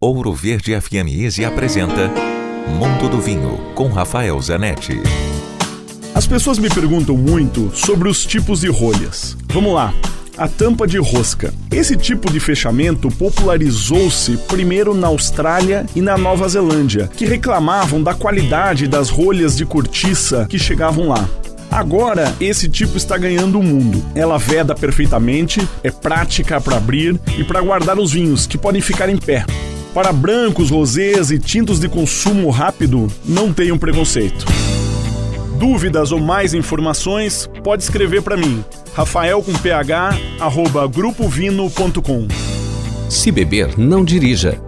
Ouro Verde FM Easy apresenta Mundo do Vinho com Rafael Zanetti. As pessoas me perguntam muito sobre os tipos de rolhas. Vamos lá. A tampa de rosca. Esse tipo de fechamento popularizou-se primeiro na Austrália e na Nova Zelândia, que reclamavam da qualidade das rolhas de cortiça que chegavam lá. Agora, esse tipo está ganhando o mundo. Ela veda perfeitamente, é prática para abrir e para guardar os vinhos, que podem ficar em pé. Para brancos, rosés e tintos de consumo rápido, não tenham preconceito. Dúvidas ou mais informações, pode escrever para mim, rafael com ph, arroba grupovino.com. Se beber, não dirija.